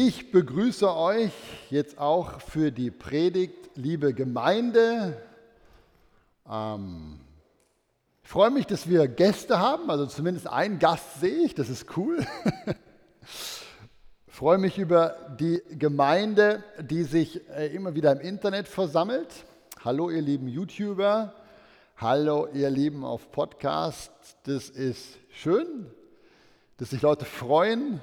Ich begrüße euch jetzt auch für die Predigt, liebe Gemeinde. Ähm, ich freue mich, dass wir Gäste haben, also zumindest einen Gast sehe ich, das ist cool. ich freue mich über die Gemeinde, die sich äh, immer wieder im Internet versammelt. Hallo ihr lieben YouTuber, hallo ihr Lieben auf Podcast. Das ist schön, dass sich Leute freuen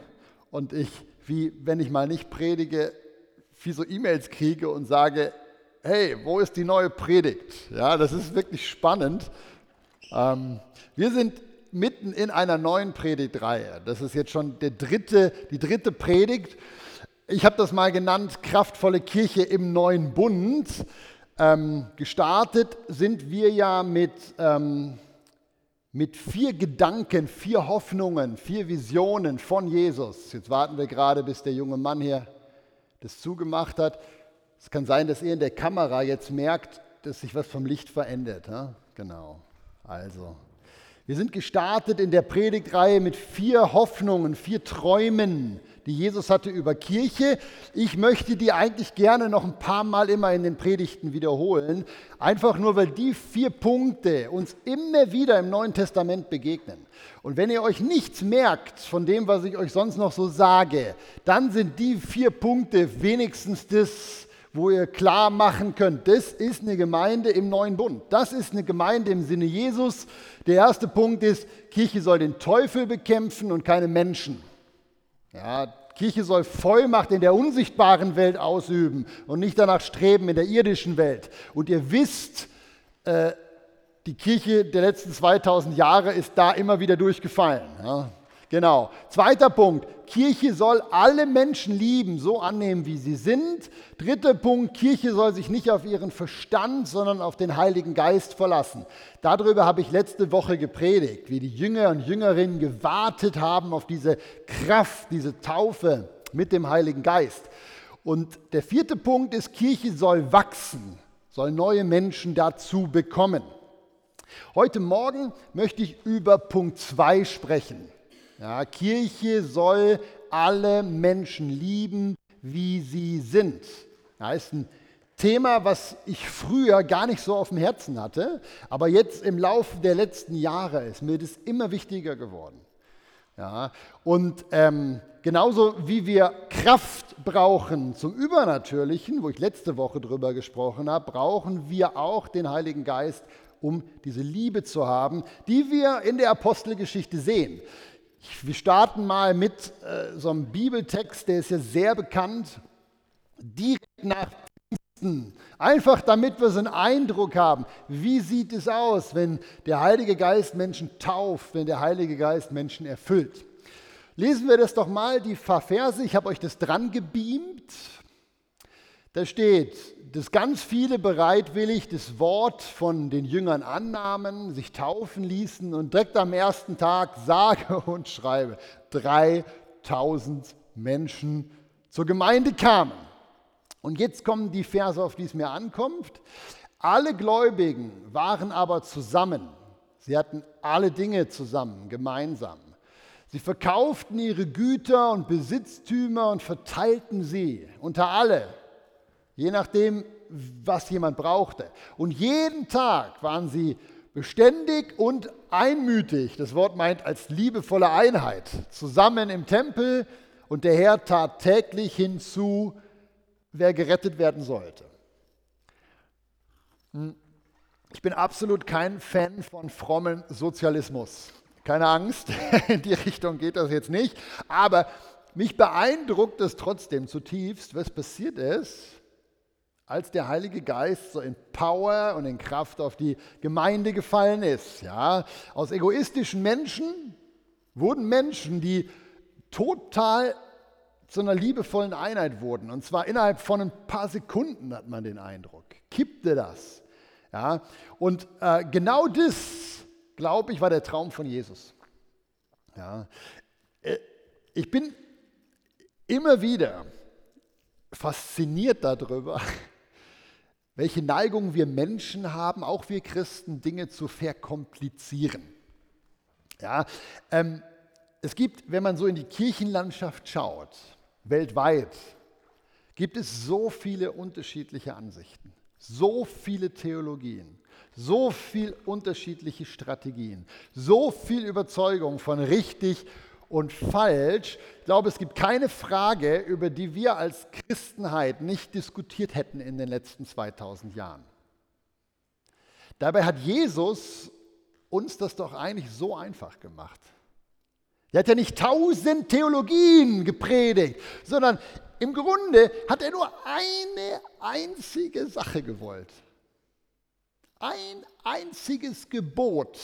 und ich wie wenn ich mal nicht predige, viel so E-Mails kriege und sage, hey, wo ist die neue Predigt? Ja, das ist wirklich spannend. Ähm, wir sind mitten in einer neuen Predigtreihe. Das ist jetzt schon der dritte, die dritte Predigt. Ich habe das mal genannt, kraftvolle Kirche im neuen Bund. Ähm, gestartet sind wir ja mit ähm, mit vier Gedanken, vier Hoffnungen, vier Visionen von Jesus. Jetzt warten wir gerade, bis der junge Mann hier das zugemacht hat. Es kann sein, dass ihr in der Kamera jetzt merkt, dass sich was vom Licht verändert. Ja? Genau. Also, wir sind gestartet in der Predigtreihe mit vier Hoffnungen, vier Träumen, die Jesus hatte über Kirche. Ich möchte die eigentlich gerne noch ein paar Mal immer in den Predigten wiederholen, einfach nur weil die vier Punkte uns immer wieder im Neuen Testament begegnen. Und wenn ihr euch nichts merkt von dem, was ich euch sonst noch so sage, dann sind die vier Punkte wenigstens das, wo ihr klar machen könnt, das ist eine Gemeinde im neuen Bund. Das ist eine Gemeinde im Sinne Jesus. Der erste Punkt ist, Kirche soll den Teufel bekämpfen und keine Menschen. Ja, Kirche soll Vollmacht in der unsichtbaren Welt ausüben und nicht danach streben in der irdischen Welt. Und ihr wisst, äh, die Kirche der letzten 2000 Jahre ist da immer wieder durchgefallen. Ja. Genau. Zweiter Punkt. Kirche soll alle Menschen lieben, so annehmen, wie sie sind. Dritter Punkt. Kirche soll sich nicht auf ihren Verstand, sondern auf den Heiligen Geist verlassen. Darüber habe ich letzte Woche gepredigt, wie die Jünger und Jüngerinnen gewartet haben auf diese Kraft, diese Taufe mit dem Heiligen Geist. Und der vierte Punkt ist, Kirche soll wachsen, soll neue Menschen dazu bekommen. Heute Morgen möchte ich über Punkt 2 sprechen. Ja, Kirche soll alle Menschen lieben, wie sie sind. Das ist ein Thema, was ich früher gar nicht so auf dem Herzen hatte, aber jetzt im Laufe der letzten Jahre ist mir das immer wichtiger geworden. Ja, und ähm, genauso wie wir Kraft brauchen zum Übernatürlichen, wo ich letzte Woche drüber gesprochen habe, brauchen wir auch den Heiligen Geist, um diese Liebe zu haben, die wir in der Apostelgeschichte sehen. Wir starten mal mit äh, so einem Bibeltext, der ist ja sehr bekannt, direkt nach Pfingsten. Einfach damit wir so einen Eindruck haben, wie sieht es aus, wenn der Heilige Geist Menschen tauft, wenn der Heilige Geist Menschen erfüllt. Lesen wir das doch mal, die Verse, ich habe euch das dran gebeamt. Da steht, dass ganz viele bereitwillig das Wort von den Jüngern annahmen, sich taufen ließen und direkt am ersten Tag sage und schreibe 3000 Menschen zur Gemeinde kamen. Und jetzt kommen die Verse, auf die es mir ankommt. Alle Gläubigen waren aber zusammen. Sie hatten alle Dinge zusammen, gemeinsam. Sie verkauften ihre Güter und Besitztümer und verteilten sie unter alle je nachdem, was jemand brauchte. Und jeden Tag waren sie beständig und einmütig, das Wort meint als liebevolle Einheit, zusammen im Tempel und der Herr tat täglich hinzu, wer gerettet werden sollte. Hm. Ich bin absolut kein Fan von frommen Sozialismus. Keine Angst, in die Richtung geht das jetzt nicht. Aber mich beeindruckt es trotzdem zutiefst, was passiert ist, als der Heilige Geist so in Power und in Kraft auf die Gemeinde gefallen ist. Ja, aus egoistischen Menschen wurden Menschen, die total zu einer liebevollen Einheit wurden. Und zwar innerhalb von ein paar Sekunden hat man den Eindruck. Kippte das. Ja? Und äh, genau das, glaube ich, war der Traum von Jesus. Ja? Äh, ich bin immer wieder fasziniert darüber, welche Neigung wir Menschen haben, auch wir Christen, Dinge zu verkomplizieren. Ja, ähm, es gibt, wenn man so in die Kirchenlandschaft schaut, weltweit, gibt es so viele unterschiedliche Ansichten, so viele Theologien, so viele unterschiedliche Strategien, so viel Überzeugung von richtig und falsch. Ich glaube, es gibt keine Frage, über die wir als Christenheit nicht diskutiert hätten in den letzten 2000 Jahren. Dabei hat Jesus uns das doch eigentlich so einfach gemacht. Er hat ja nicht tausend Theologien gepredigt, sondern im Grunde hat er nur eine einzige Sache gewollt. Ein einziges Gebot,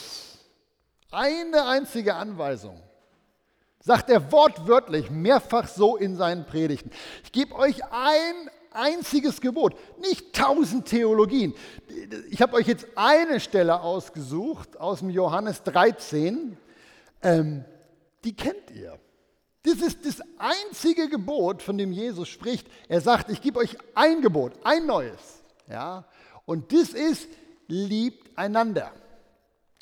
eine einzige Anweisung. Sagt er wortwörtlich mehrfach so in seinen Predigten. Ich gebe euch ein einziges Gebot, nicht tausend Theologien. Ich habe euch jetzt eine Stelle ausgesucht aus dem Johannes 13. Ähm, die kennt ihr. Das ist das einzige Gebot, von dem Jesus spricht. Er sagt, ich gebe euch ein Gebot, ein neues. Ja? Und das ist, liebt einander.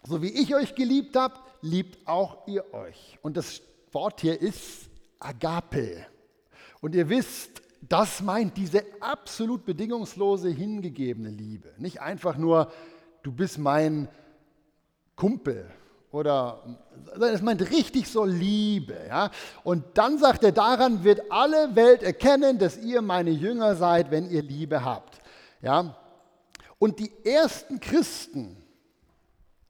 So wie ich euch geliebt habe, liebt auch ihr euch. Und das Wort hier ist Agape. Und ihr wisst, das meint diese absolut bedingungslose, hingegebene Liebe. Nicht einfach nur, du bist mein Kumpel oder es meint richtig so Liebe. Ja? Und dann sagt er, daran wird alle Welt erkennen, dass ihr meine Jünger seid, wenn ihr Liebe habt. Ja? Und die ersten Christen,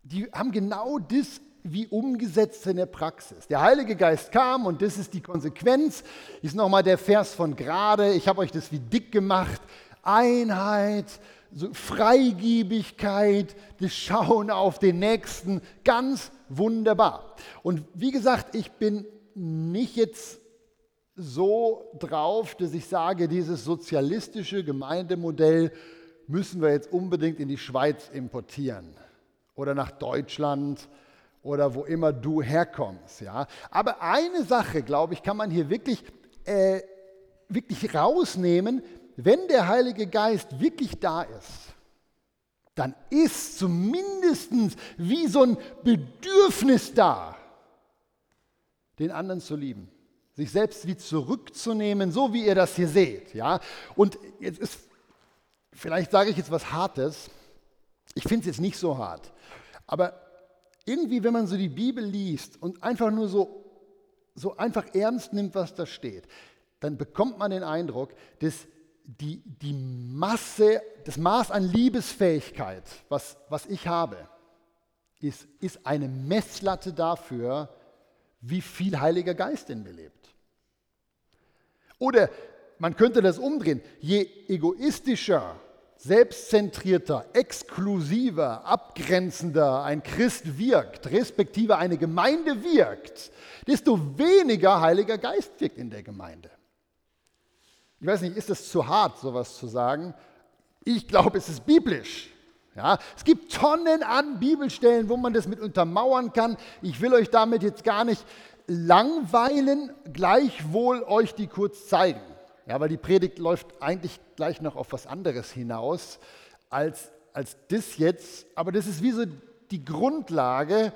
die haben genau das wie umgesetzt in der Praxis. Der Heilige Geist kam und das ist die Konsequenz. Ist nochmal der Vers von gerade. Ich habe euch das wie dick gemacht. Einheit, so Freigiebigkeit, das Schauen auf den Nächsten. Ganz wunderbar. Und wie gesagt, ich bin nicht jetzt so drauf, dass ich sage, dieses sozialistische Gemeindemodell müssen wir jetzt unbedingt in die Schweiz importieren oder nach Deutschland oder wo immer du herkommst. Ja? Aber eine Sache, glaube ich, kann man hier wirklich, äh, wirklich rausnehmen, wenn der Heilige Geist wirklich da ist, dann ist zumindest wie so ein Bedürfnis da, den anderen zu lieben, sich selbst wie zurückzunehmen, so wie ihr das hier seht. Ja? Und jetzt ist, vielleicht sage ich jetzt was Hartes, ich finde es jetzt nicht so hart, aber irgendwie, wenn man so die Bibel liest und einfach nur so, so einfach ernst nimmt, was da steht, dann bekommt man den Eindruck, dass die, die Masse, das Maß an Liebesfähigkeit, was, was ich habe, ist, ist eine Messlatte dafür, wie viel Heiliger Geist in mir lebt. Oder man könnte das umdrehen. Je egoistischer selbstzentrierter, exklusiver, abgrenzender ein Christ wirkt, respektive eine Gemeinde wirkt, desto weniger Heiliger Geist wirkt in der Gemeinde. Ich weiß nicht, ist es zu hart, sowas zu sagen? Ich glaube, es ist biblisch. Ja, es gibt Tonnen an Bibelstellen, wo man das mit untermauern kann. Ich will euch damit jetzt gar nicht langweilen, gleichwohl euch die kurz zeigen. Ja, weil die Predigt läuft eigentlich gleich noch auf was anderes hinaus als, als das jetzt. Aber das ist wie so die Grundlage,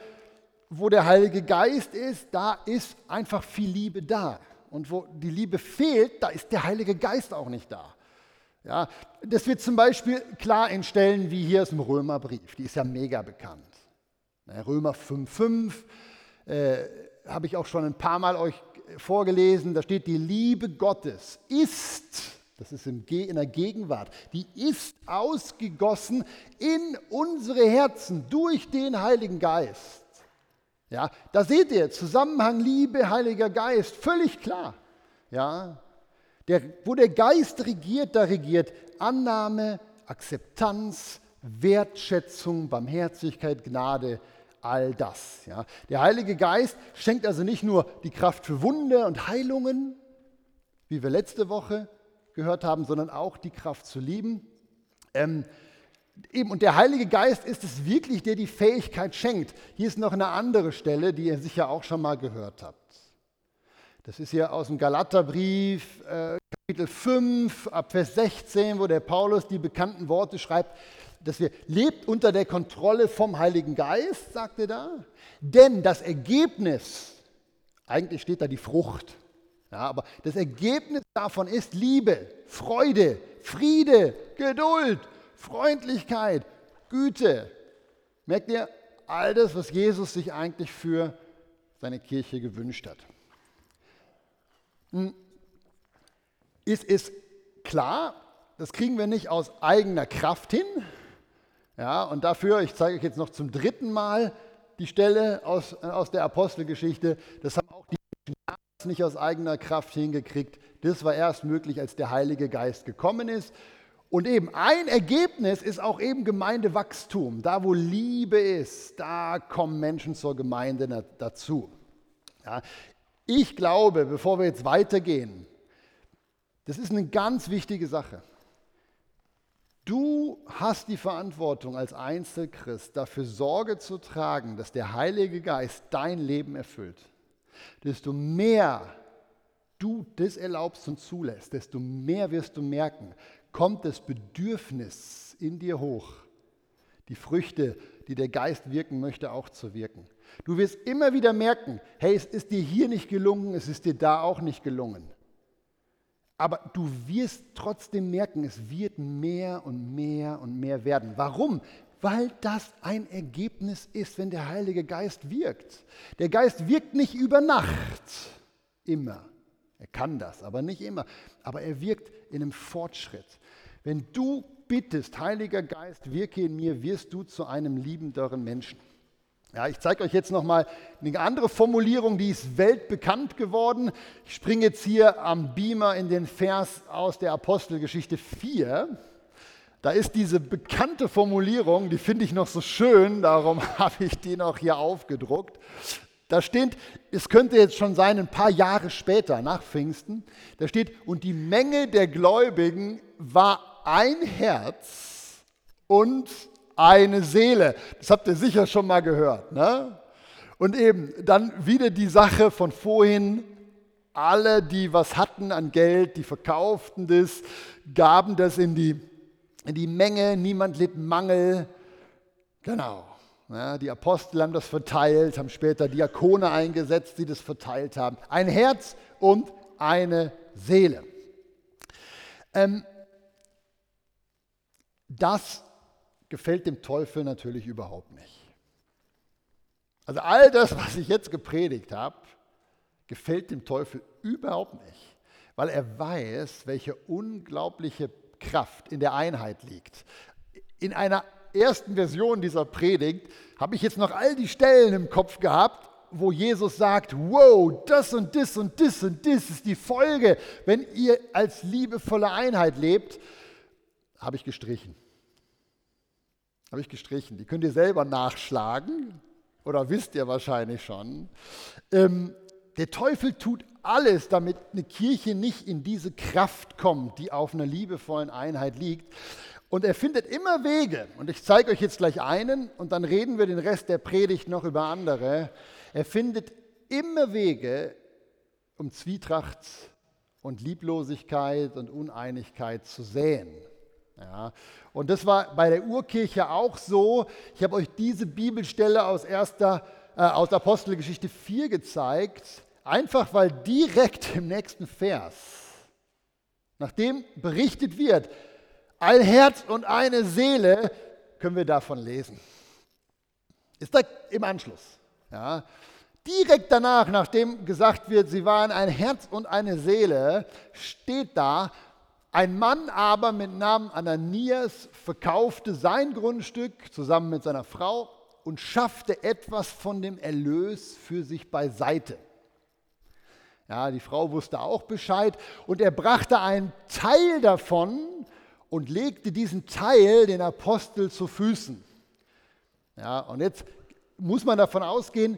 wo der Heilige Geist ist, da ist einfach viel Liebe da. Und wo die Liebe fehlt, da ist der Heilige Geist auch nicht da. Ja, das wird zum Beispiel klar in Stellen wie hier aus dem Römerbrief, die ist ja mega bekannt. Römer 5,5 äh, habe ich auch schon ein paar Mal euch vorgelesen, da steht, die Liebe Gottes ist, das ist in der Gegenwart, die ist ausgegossen in unsere Herzen durch den Heiligen Geist. Ja, da seht ihr, Zusammenhang Liebe, Heiliger Geist, völlig klar. Ja, der, wo der Geist regiert, da regiert Annahme, Akzeptanz, Wertschätzung, Barmherzigkeit, Gnade, all das. Ja. Der Heilige Geist schenkt also nicht nur die Kraft für Wunder und Heilungen, wie wir letzte Woche gehört haben, sondern auch die Kraft zu lieben. Ähm, eben, und der Heilige Geist ist es wirklich, der die Fähigkeit schenkt. Hier ist noch eine andere Stelle, die ihr sicher auch schon mal gehört habt. Das ist hier aus dem Galaterbrief, äh, Kapitel 5, ab Vers 16, wo der Paulus die bekannten Worte schreibt, dass wir lebt unter der Kontrolle vom Heiligen Geist, sagt er da. Denn das Ergebnis, eigentlich steht da die Frucht, ja, aber das Ergebnis davon ist Liebe, Freude, Friede, Geduld, Freundlichkeit, Güte. Merkt ihr, all das, was Jesus sich eigentlich für seine Kirche gewünscht hat. Hm. Es ist klar, das kriegen wir nicht aus eigener Kraft hin. Ja, und dafür, ich zeige euch jetzt noch zum dritten Mal die Stelle aus, aus der Apostelgeschichte, das haben auch die Menschen nicht aus eigener Kraft hingekriegt. Das war erst möglich, als der Heilige Geist gekommen ist. Und eben ein Ergebnis ist auch eben Gemeindewachstum. Da, wo Liebe ist, da kommen Menschen zur Gemeinde dazu. Ja, ich glaube, bevor wir jetzt weitergehen, das ist eine ganz wichtige Sache. Du hast die Verantwortung als Einzelchrist, dafür Sorge zu tragen, dass der Heilige Geist dein Leben erfüllt. Desto mehr du das erlaubst und zulässt, desto mehr wirst du merken, kommt das Bedürfnis in dir hoch, die Früchte, die der Geist wirken möchte, auch zu wirken. Du wirst immer wieder merken, hey, es ist dir hier nicht gelungen, es ist dir da auch nicht gelungen. Aber du wirst trotzdem merken, es wird mehr und mehr und mehr werden. Warum? Weil das ein Ergebnis ist, wenn der Heilige Geist wirkt. Der Geist wirkt nicht über Nacht, immer. Er kann das, aber nicht immer. Aber er wirkt in einem Fortschritt. Wenn du bittest, Heiliger Geist, wirke in mir, wirst du zu einem liebenderen Menschen. Ja, ich zeige euch jetzt nochmal eine andere Formulierung, die ist weltbekannt geworden. Ich springe jetzt hier am Beamer in den Vers aus der Apostelgeschichte 4. Da ist diese bekannte Formulierung, die finde ich noch so schön, darum habe ich die noch hier aufgedruckt. Da steht, es könnte jetzt schon sein, ein paar Jahre später, nach Pfingsten, da steht, und die Menge der Gläubigen war ein Herz und eine Seele. Das habt ihr sicher schon mal gehört. Ne? Und eben dann wieder die Sache von vorhin. Alle, die was hatten an Geld, die verkauften das, gaben das in die, in die Menge. Niemand litt Mangel. Genau. Ja, die Apostel haben das verteilt, haben später Diakone eingesetzt, die das verteilt haben. Ein Herz und eine Seele. Ähm, das gefällt dem Teufel natürlich überhaupt nicht. Also all das, was ich jetzt gepredigt habe, gefällt dem Teufel überhaupt nicht, weil er weiß, welche unglaubliche Kraft in der Einheit liegt. In einer ersten Version dieser Predigt habe ich jetzt noch all die Stellen im Kopf gehabt, wo Jesus sagt, wow, das und das und das und das ist die Folge, wenn ihr als liebevolle Einheit lebt, habe ich gestrichen. Habe ich gestrichen. Die könnt ihr selber nachschlagen oder wisst ihr wahrscheinlich schon. Ähm, der Teufel tut alles, damit eine Kirche nicht in diese Kraft kommt, die auf einer liebevollen Einheit liegt. Und er findet immer Wege. Und ich zeige euch jetzt gleich einen und dann reden wir den Rest der Predigt noch über andere. Er findet immer Wege, um Zwietracht und Lieblosigkeit und Uneinigkeit zu säen. Ja, und das war bei der Urkirche auch so. Ich habe euch diese Bibelstelle aus, erster, äh, aus Apostelgeschichte 4 gezeigt, einfach weil direkt im nächsten Vers, nachdem berichtet wird, ein Herz und eine Seele, können wir davon lesen. Ist da im Anschluss. Ja. Direkt danach, nachdem gesagt wird, sie waren ein Herz und eine Seele, steht da, ein Mann aber mit Namen Ananias verkaufte sein Grundstück zusammen mit seiner Frau und schaffte etwas von dem Erlös für sich beiseite. Ja, die Frau wusste auch Bescheid und er brachte einen Teil davon und legte diesen Teil den Apostel zu Füßen. Ja, und jetzt muss man davon ausgehen,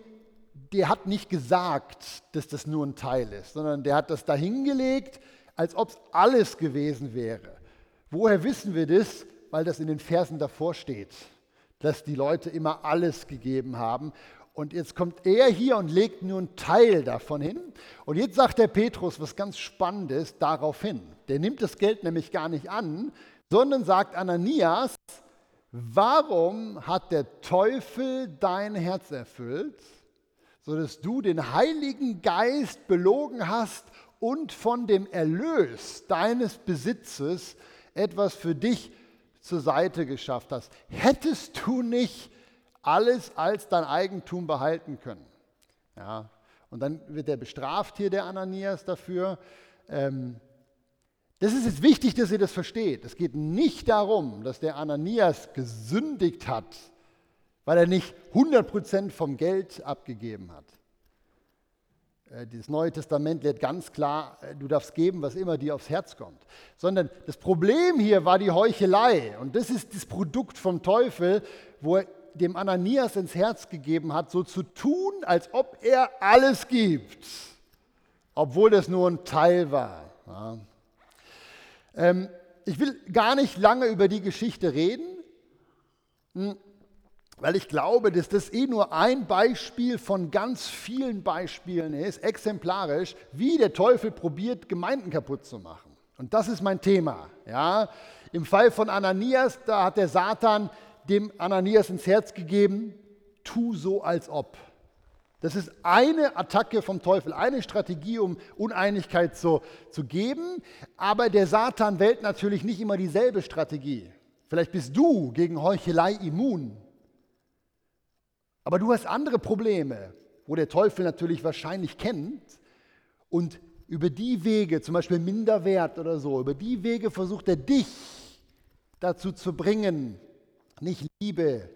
der hat nicht gesagt, dass das nur ein Teil ist, sondern der hat das dahingelegt als ob es alles gewesen wäre. Woher wissen wir das? Weil das in den Versen davor steht, dass die Leute immer alles gegeben haben. Und jetzt kommt er hier und legt nur einen Teil davon hin. Und jetzt sagt der Petrus was ganz Spannendes darauf hin. Der nimmt das Geld nämlich gar nicht an, sondern sagt Ananias, warum hat der Teufel dein Herz erfüllt, sodass du den Heiligen Geist belogen hast und von dem Erlös deines Besitzes etwas für dich zur Seite geschafft hast. Hättest du nicht alles als dein Eigentum behalten können? Ja, und dann wird er bestraft hier, der Ananias, dafür. Ähm, das ist jetzt wichtig, dass ihr das versteht. Es geht nicht darum, dass der Ananias gesündigt hat, weil er nicht 100% vom Geld abgegeben hat. Äh, das Neue Testament lehrt ganz klar, äh, du darfst geben, was immer dir aufs Herz kommt. Sondern das Problem hier war die Heuchelei. Und das ist das Produkt vom Teufel, wo er dem Ananias ins Herz gegeben hat, so zu tun, als ob er alles gibt, obwohl das nur ein Teil war. Ja. Ähm, ich will gar nicht lange über die Geschichte reden. Weil ich glaube, dass das eh nur ein Beispiel von ganz vielen Beispielen ist, exemplarisch, wie der Teufel probiert, Gemeinden kaputt zu machen. Und das ist mein Thema. Ja? Im Fall von Ananias, da hat der Satan dem Ananias ins Herz gegeben, tu so als ob. Das ist eine Attacke vom Teufel, eine Strategie, um Uneinigkeit zu, zu geben. Aber der Satan wählt natürlich nicht immer dieselbe Strategie. Vielleicht bist du gegen Heuchelei immun. Aber du hast andere Probleme, wo der Teufel natürlich wahrscheinlich kennt und über die Wege, zum Beispiel Minderwert oder so, über die Wege versucht er dich dazu zu bringen, nicht Liebe,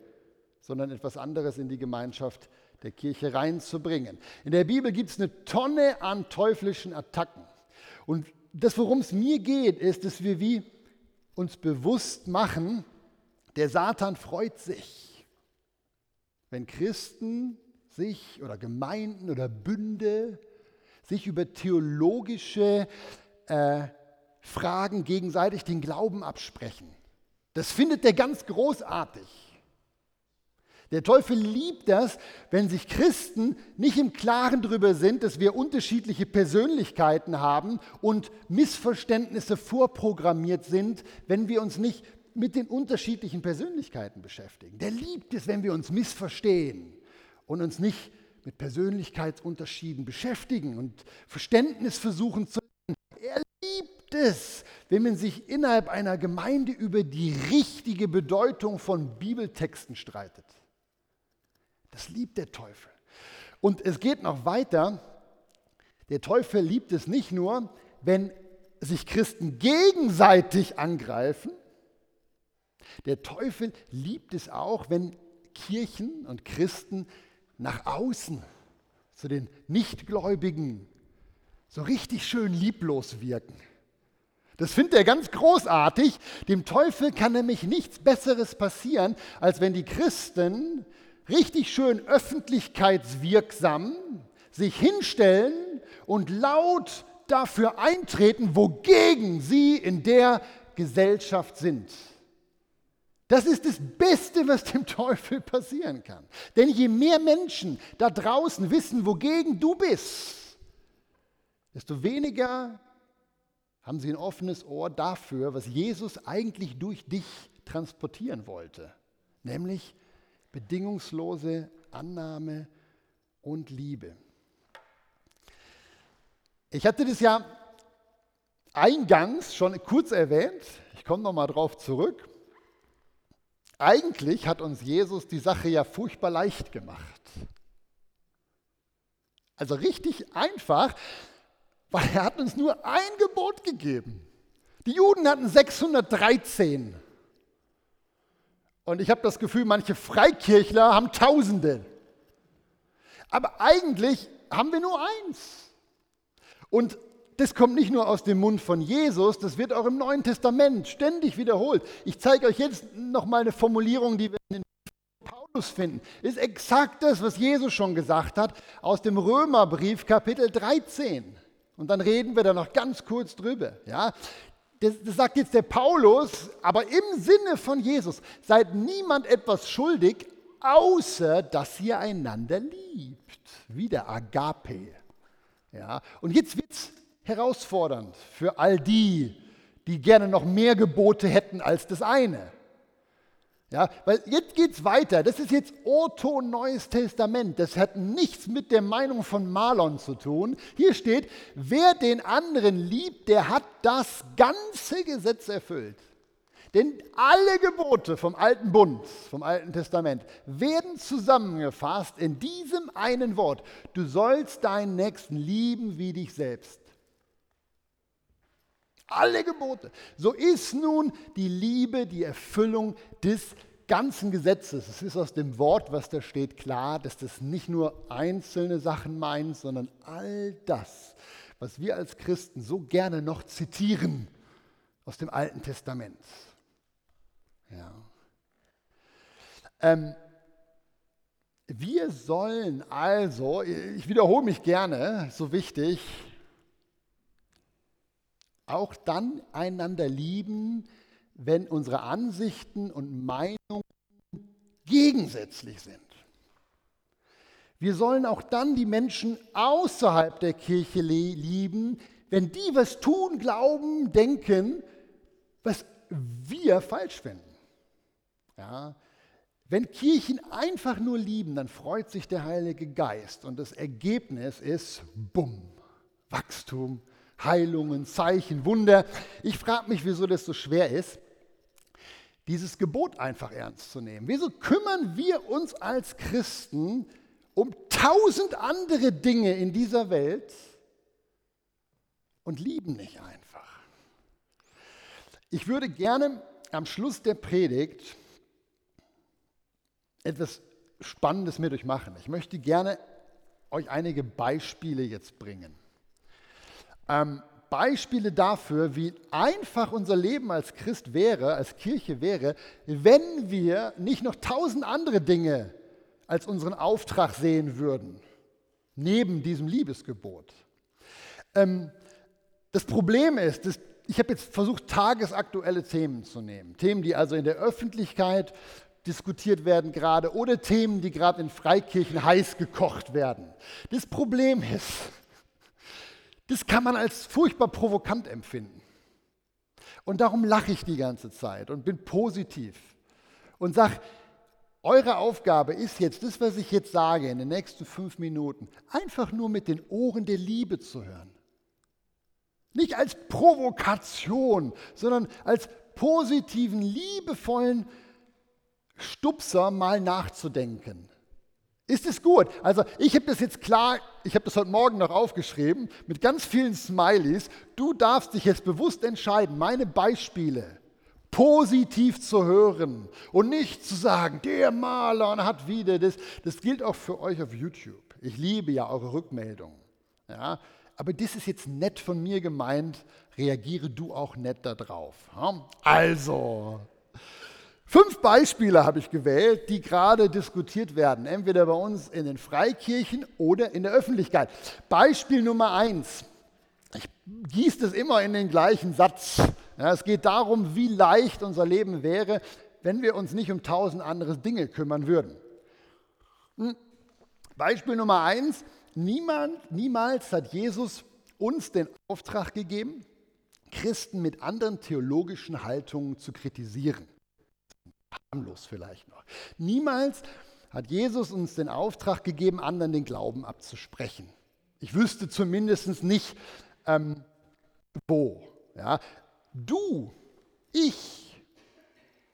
sondern etwas anderes in die Gemeinschaft der Kirche reinzubringen. In der Bibel gibt es eine Tonne an teuflischen Attacken. Und das, worum es mir geht, ist, dass wir wie uns bewusst machen, der Satan freut sich wenn Christen sich oder Gemeinden oder Bünde sich über theologische äh, Fragen gegenseitig den Glauben absprechen. Das findet er ganz großartig. Der Teufel liebt das, wenn sich Christen nicht im Klaren darüber sind, dass wir unterschiedliche Persönlichkeiten haben und Missverständnisse vorprogrammiert sind, wenn wir uns nicht mit den unterschiedlichen Persönlichkeiten beschäftigen. Der liebt es, wenn wir uns missverstehen und uns nicht mit Persönlichkeitsunterschieden beschäftigen und Verständnis versuchen zu. Er liebt es, wenn man sich innerhalb einer Gemeinde über die richtige Bedeutung von Bibeltexten streitet. Das liebt der Teufel. Und es geht noch weiter. Der Teufel liebt es nicht nur, wenn sich Christen gegenseitig angreifen, der Teufel liebt es auch, wenn Kirchen und Christen nach außen zu den Nichtgläubigen so richtig schön lieblos wirken. Das findet er ganz großartig. Dem Teufel kann nämlich nichts Besseres passieren, als wenn die Christen richtig schön öffentlichkeitswirksam sich hinstellen und laut dafür eintreten, wogegen sie in der Gesellschaft sind. Das ist das Beste, was dem Teufel passieren kann. Denn je mehr Menschen da draußen wissen, wogegen du bist, desto weniger haben sie ein offenes Ohr dafür, was Jesus eigentlich durch dich transportieren wollte. Nämlich bedingungslose Annahme und Liebe. Ich hatte das ja eingangs schon kurz erwähnt. Ich komme nochmal drauf zurück. Eigentlich hat uns Jesus die Sache ja furchtbar leicht gemacht. Also richtig einfach, weil er hat uns nur ein Gebot gegeben. Die Juden hatten 613. Und ich habe das Gefühl, manche Freikirchler haben Tausende. Aber eigentlich haben wir nur eins. Und das kommt nicht nur aus dem Mund von Jesus, das wird auch im Neuen Testament ständig wiederholt. Ich zeige euch jetzt nochmal eine Formulierung, die wir in den Paulus finden. Ist exakt das, was Jesus schon gesagt hat aus dem Römerbrief Kapitel 13. Und dann reden wir da noch ganz kurz drüber. Ja? Das, das sagt jetzt der Paulus, aber im Sinne von Jesus. Seid niemand etwas schuldig, außer dass ihr einander liebt. Wieder Agape. Ja? Und jetzt wird es herausfordernd für all die, die gerne noch mehr Gebote hätten als das eine. Ja, weil jetzt geht es weiter. Das ist jetzt Otto Neues Testament. Das hat nichts mit der Meinung von Marlon zu tun. Hier steht, wer den anderen liebt, der hat das ganze Gesetz erfüllt. Denn alle Gebote vom alten Bund, vom alten Testament, werden zusammengefasst in diesem einen Wort. Du sollst deinen Nächsten lieben wie dich selbst. Alle Gebote. So ist nun die Liebe die Erfüllung des ganzen Gesetzes. Es ist aus dem Wort, was da steht, klar, dass das nicht nur einzelne Sachen meint, sondern all das, was wir als Christen so gerne noch zitieren aus dem Alten Testament. Ja. Ähm, wir sollen also, ich wiederhole mich gerne, so wichtig, auch dann einander lieben, wenn unsere Ansichten und Meinungen gegensätzlich sind. Wir sollen auch dann die Menschen außerhalb der Kirche lieben, wenn die was tun, glauben, denken, was wir falsch finden. Ja, wenn Kirchen einfach nur lieben, dann freut sich der Heilige Geist und das Ergebnis ist, bumm, Wachstum, Heilungen, Zeichen, Wunder. Ich frage mich, wieso das so schwer ist, dieses Gebot einfach ernst zu nehmen. Wieso kümmern wir uns als Christen um tausend andere Dinge in dieser Welt und lieben nicht einfach? Ich würde gerne am Schluss der Predigt etwas Spannendes mit euch machen. Ich möchte gerne euch einige Beispiele jetzt bringen ähm, Beispiele dafür, wie einfach unser Leben als Christ wäre, als Kirche wäre, wenn wir nicht noch tausend andere Dinge als unseren Auftrag sehen würden, neben diesem Liebesgebot. Ähm, das Problem ist, dass ich habe jetzt versucht, tagesaktuelle Themen zu nehmen. Themen, die also in der Öffentlichkeit diskutiert werden gerade oder Themen, die gerade in Freikirchen heiß gekocht werden. Das Problem ist, das kann man als furchtbar provokant empfinden. Und darum lache ich die ganze Zeit und bin positiv und sage, eure Aufgabe ist jetzt, das, was ich jetzt sage in den nächsten fünf Minuten, einfach nur mit den Ohren der Liebe zu hören. Nicht als Provokation, sondern als positiven, liebevollen Stupser mal nachzudenken. Ist es gut? Also ich habe das jetzt klar, ich habe das heute Morgen noch aufgeschrieben mit ganz vielen Smileys. Du darfst dich jetzt bewusst entscheiden, meine Beispiele positiv zu hören und nicht zu sagen, der Maler hat wieder das. Das gilt auch für euch auf YouTube. Ich liebe ja eure Rückmeldungen. Ja? Aber das ist jetzt nett von mir gemeint, reagiere du auch nett darauf. Also, Fünf Beispiele habe ich gewählt, die gerade diskutiert werden, entweder bei uns in den Freikirchen oder in der Öffentlichkeit. Beispiel Nummer eins. Ich gieße das immer in den gleichen Satz. Ja, es geht darum, wie leicht unser Leben wäre, wenn wir uns nicht um tausend andere Dinge kümmern würden. Hm. Beispiel Nummer eins. Niemand, niemals hat Jesus uns den Auftrag gegeben, Christen mit anderen theologischen Haltungen zu kritisieren harmlos vielleicht noch. Niemals hat Jesus uns den Auftrag gegeben, anderen den Glauben abzusprechen. Ich wüsste zumindest nicht, ähm, wo. Ja. Du, ich,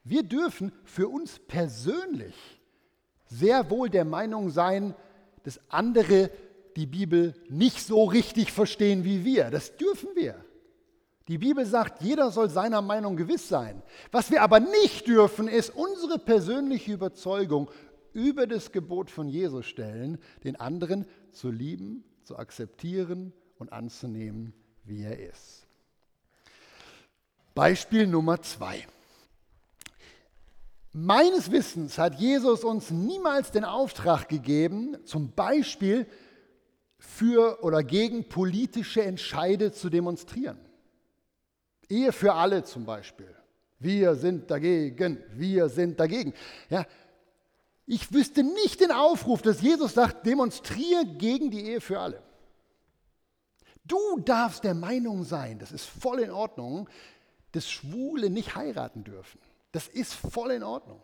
wir dürfen für uns persönlich sehr wohl der Meinung sein, dass andere die Bibel nicht so richtig verstehen wie wir. Das dürfen wir. Die Bibel sagt, jeder soll seiner Meinung gewiss sein. Was wir aber nicht dürfen, ist unsere persönliche Überzeugung über das Gebot von Jesus stellen, den anderen zu lieben, zu akzeptieren und anzunehmen, wie er ist. Beispiel Nummer zwei. Meines Wissens hat Jesus uns niemals den Auftrag gegeben, zum Beispiel für oder gegen politische Entscheide zu demonstrieren. Ehe für alle zum Beispiel. Wir sind dagegen, wir sind dagegen. Ja, ich wüsste nicht den Aufruf, dass Jesus sagt, demonstriere gegen die Ehe für alle. Du darfst der Meinung sein, das ist voll in Ordnung, dass Schwule nicht heiraten dürfen. Das ist voll in Ordnung.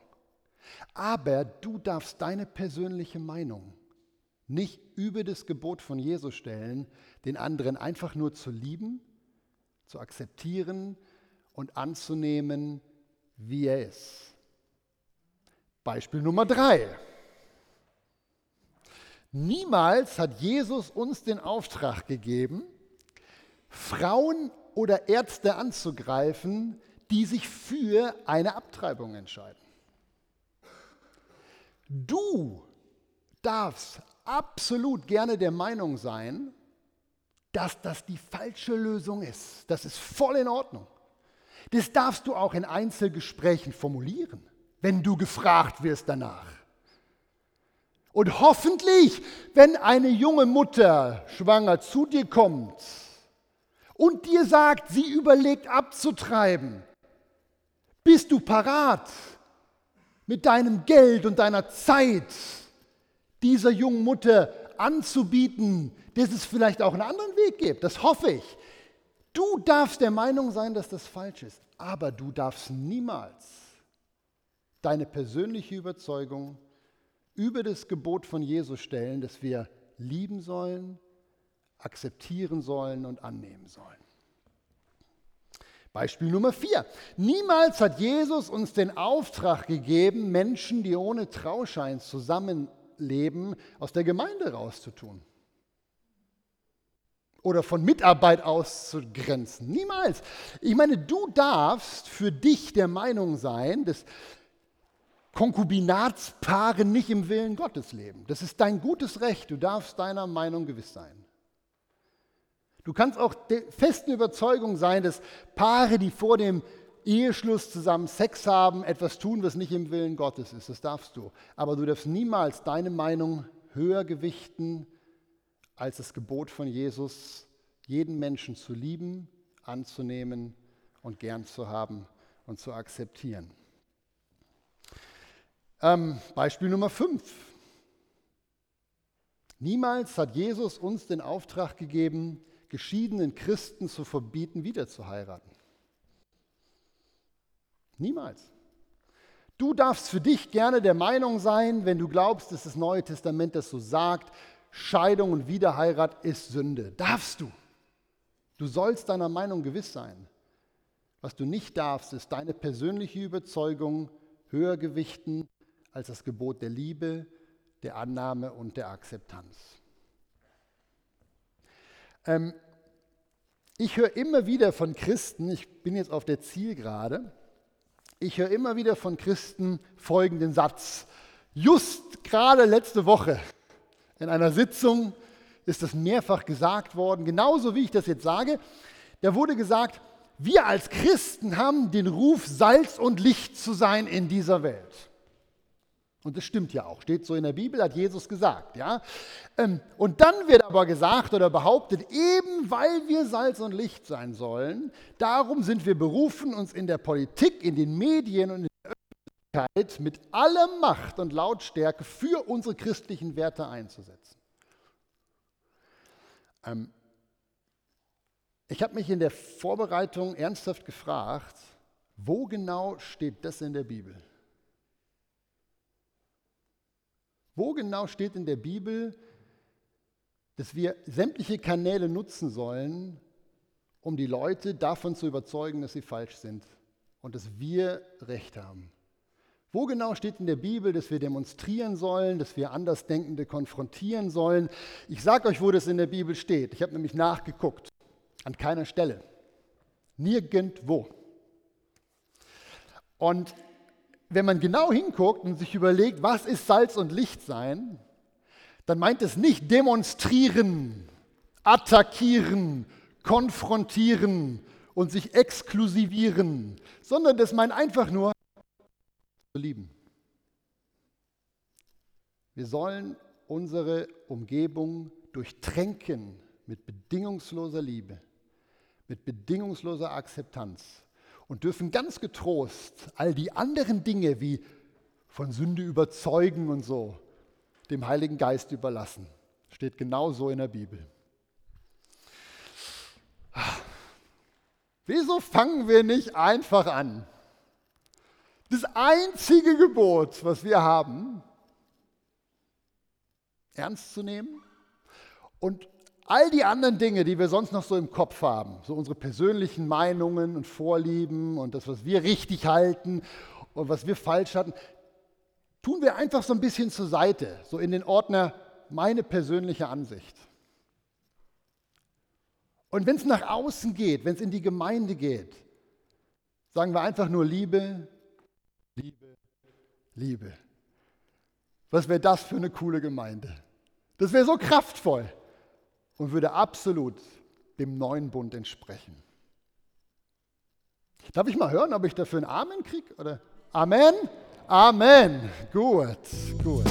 Aber du darfst deine persönliche Meinung nicht über das Gebot von Jesus stellen, den anderen einfach nur zu lieben, zu akzeptieren und anzunehmen, wie er ist. Beispiel Nummer drei. Niemals hat Jesus uns den Auftrag gegeben, Frauen oder Ärzte anzugreifen, die sich für eine Abtreibung entscheiden. Du darfst absolut gerne der Meinung sein, dass das die falsche Lösung ist. Das ist voll in Ordnung. Das darfst du auch in Einzelgesprächen formulieren, wenn du gefragt wirst danach. Und hoffentlich, wenn eine junge Mutter schwanger zu dir kommt und dir sagt, sie überlegt abzutreiben, bist du parat mit deinem Geld und deiner Zeit dieser jungen Mutter anzubieten, dass es vielleicht auch einen anderen Weg gibt. Das hoffe ich. Du darfst der Meinung sein, dass das falsch ist, aber du darfst niemals deine persönliche Überzeugung über das Gebot von Jesus stellen, dass wir lieben sollen, akzeptieren sollen und annehmen sollen. Beispiel Nummer vier. Niemals hat Jesus uns den Auftrag gegeben, Menschen, die ohne Trauschein zusammenleben, aus der Gemeinde rauszutun oder von Mitarbeit auszugrenzen. Niemals. Ich meine, du darfst für dich der Meinung sein, dass Konkubinatspaare nicht im Willen Gottes leben. Das ist dein gutes Recht. Du darfst deiner Meinung gewiss sein. Du kannst auch der festen Überzeugung sein, dass Paare, die vor dem Eheschluss zusammen Sex haben, etwas tun, was nicht im Willen Gottes ist. Das darfst du. Aber du darfst niemals deine Meinung höher gewichten als das Gebot von Jesus, jeden Menschen zu lieben, anzunehmen und gern zu haben und zu akzeptieren. Ähm, Beispiel Nummer 5. Niemals hat Jesus uns den Auftrag gegeben, geschiedenen Christen zu verbieten, wieder zu heiraten. Niemals. Du darfst für dich gerne der Meinung sein, wenn du glaubst, dass das Neue Testament das so sagt, Scheidung und Wiederheirat ist Sünde. Darfst du. Du sollst deiner Meinung gewiss sein. Was du nicht darfst, ist deine persönliche Überzeugung höher gewichten als das Gebot der Liebe, der Annahme und der Akzeptanz. Ähm, ich höre immer wieder von Christen, ich bin jetzt auf der Zielgerade, ich höre immer wieder von Christen folgenden Satz. Just gerade letzte Woche in einer Sitzung ist das mehrfach gesagt worden, genauso wie ich das jetzt sage. Da wurde gesagt, wir als Christen haben den Ruf, Salz und Licht zu sein in dieser Welt. Und das stimmt ja auch, steht so in der Bibel, hat Jesus gesagt. Ja? Ähm, und dann wird aber gesagt oder behauptet, eben weil wir Salz und Licht sein sollen, darum sind wir berufen, uns in der Politik, in den Medien und in mit aller Macht und Lautstärke für unsere christlichen Werte einzusetzen. Ähm, ich habe mich in der Vorbereitung ernsthaft gefragt, wo genau steht das in der Bibel? Wo genau steht in der Bibel, dass wir sämtliche Kanäle nutzen sollen, um die Leute davon zu überzeugen, dass sie falsch sind und dass wir Recht haben? Wo genau steht in der Bibel, dass wir demonstrieren sollen, dass wir Andersdenkende konfrontieren sollen? Ich sage euch, wo das in der Bibel steht. Ich habe nämlich nachgeguckt. An keiner Stelle. Nirgendwo. Und wenn man genau hinguckt und sich überlegt, was ist Salz und Licht sein, dann meint es nicht demonstrieren, attackieren, konfrontieren und sich exklusivieren, sondern das meint einfach nur lieben. Wir sollen unsere Umgebung durchtränken mit bedingungsloser Liebe, mit bedingungsloser Akzeptanz und dürfen ganz getrost all die anderen Dinge wie von Sünde überzeugen und so dem Heiligen Geist überlassen. Steht genau so in der Bibel. Wieso fangen wir nicht einfach an? Das einzige Gebot, was wir haben, ernst zu nehmen und all die anderen Dinge, die wir sonst noch so im Kopf haben, so unsere persönlichen Meinungen und Vorlieben und das, was wir richtig halten und was wir falsch hatten, tun wir einfach so ein bisschen zur Seite, so in den Ordner meine persönliche Ansicht. Und wenn es nach außen geht, wenn es in die Gemeinde geht, sagen wir einfach nur Liebe, Liebe, Liebe. Was wäre das für eine coole Gemeinde? Das wäre so kraftvoll und würde absolut dem neuen Bund entsprechen. Darf ich mal hören, ob ich dafür einen Amen kriege? Amen? Amen. Gut, gut.